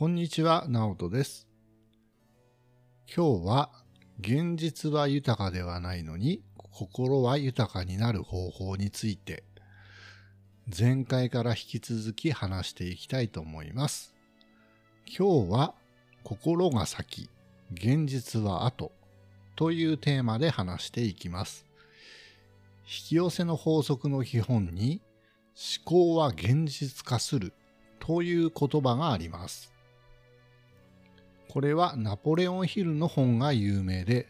こんにちは、ナオトです。今日は、現実は豊かではないのに、心は豊かになる方法について、前回から引き続き話していきたいと思います。今日は、心が先、現実は後というテーマで話していきます。引き寄せの法則の基本に、思考は現実化するという言葉があります。これはナポレオンヒルの本が有名で、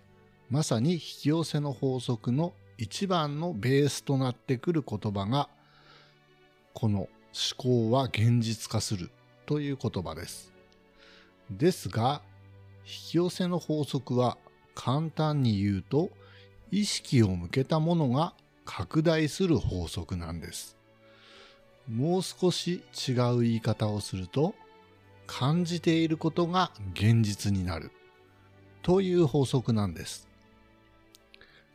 まさに引き寄せの法則の一番のベースとなってくる言葉が、この思考は現実化するという言葉です。ですが、引き寄せの法則は簡単に言うと、意識を向けたものが拡大する法則なんです。もう少し違う言い方をすると、感じていることが現実になるという法則なんです。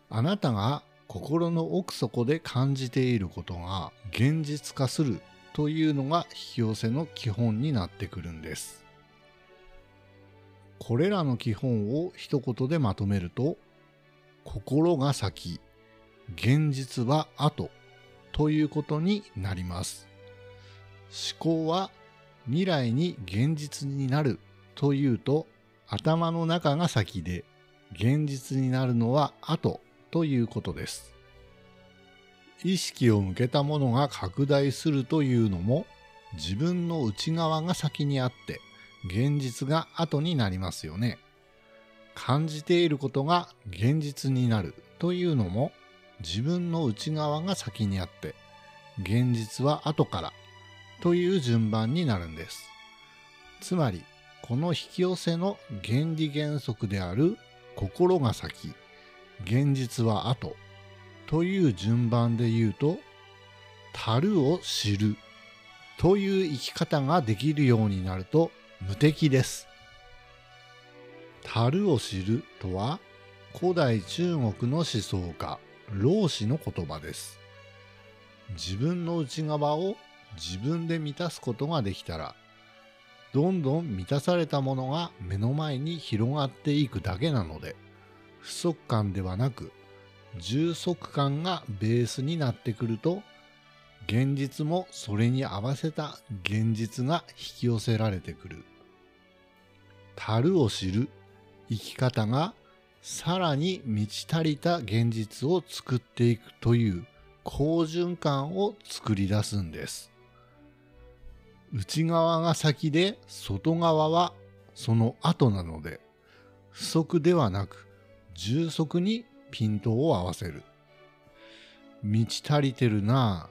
あなたが心の奥底で感じていることが現実化するというのが引き寄せの基本になってくるんです。これらの基本を一言でまとめると、心が先、現実は後ということになります。思考は未来に現実になるというと頭の中が先で現実になるのは後ということです。意識を向けたものが拡大するというのも自分の内側が先にあって現実が後になりますよね。感じていることが現実になるというのも自分の内側が先にあって現実は後からという順番になるんです。つまり、この引き寄せの原理原則である心が先、現実は後という順番で言うと、樽を知るという生き方ができるようになると無敵です。樽を知るとは、古代中国の思想家、老子の言葉です。自分の内側を自分で満たすことができたら、どんどん満たされたものが目の前に広がっていくだけなので、不足感ではなく、充足感がベースになってくると、現実もそれに合わせた現実が引き寄せられてくる。樽を知る生き方がさらに満ち足りた現実を作っていくという好循環を作り出すんです。内側が先で外側はその後なので不足ではなく充足にピントを合わせる。満ち足りてるな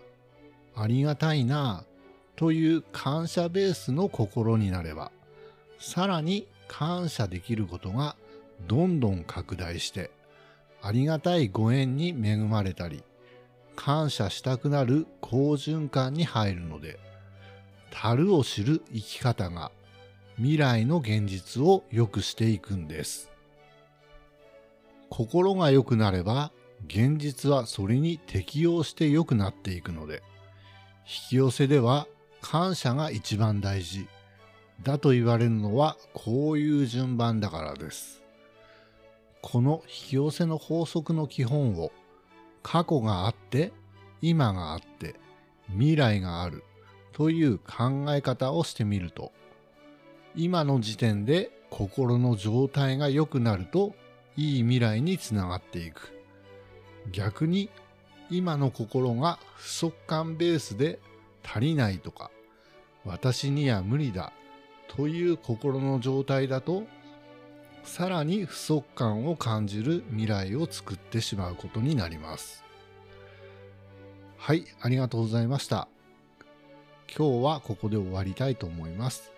あ、ありがたいなあという感謝ベースの心になればさらに感謝できることがどんどん拡大してありがたいご縁に恵まれたり感謝したくなる好循環に入るので樽を知る生き方が未来の現実を良くしていくんです。心が良くなれば現実はそれに適応して良くなっていくので引き寄せでは感謝が一番大事だと言われるのはこういう順番だからです。この引き寄せの法則の基本を過去があって今があって未来があるという考え方をしてみると今の時点で心の状態が良くなるといい未来につながっていく逆に今の心が不足感ベースで足りないとか私には無理だという心の状態だとさらに不足感を感じる未来を作ってしまうことになります。はい、ありがとうございました。今日はここで終わりたいと思います。